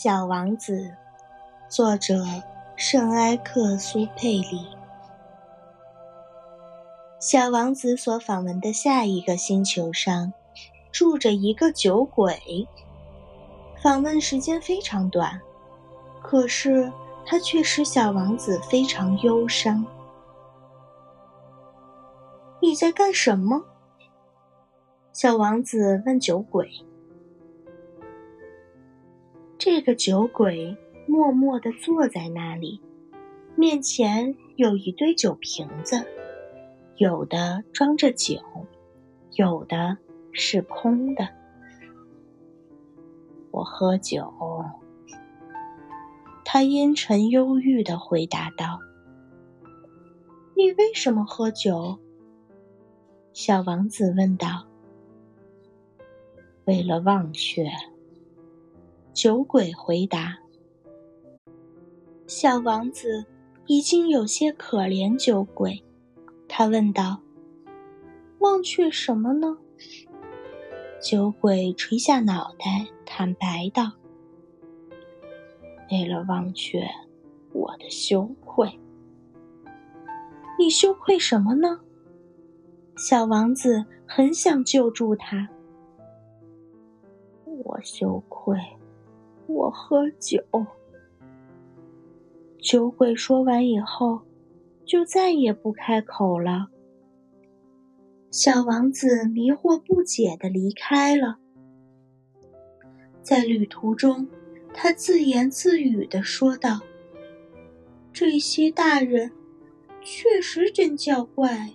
小王子，作者圣埃克苏佩里。小王子所访问的下一个星球上，住着一个酒鬼。访问时间非常短，可是他却使小王子非常忧伤。你在干什么？小王子问酒鬼。这个酒鬼默默地坐在那里，面前有一堆酒瓶子，有的装着酒，有的是空的。我喝酒。他阴沉忧郁地回答道：“你为什么喝酒？”小王子问道。“为了忘却。”酒鬼回答：“小王子已经有些可怜酒鬼。”他问道：“忘却什么呢？”酒鬼垂下脑袋，坦白道：“为了忘却我的羞愧。”你羞愧什么呢？小王子很想救助他。我羞愧。我喝酒。酒鬼说完以后，就再也不开口了。小王子迷惑不解的离开了。在旅途中，他自言自语的说道：“这些大人确实真叫怪。”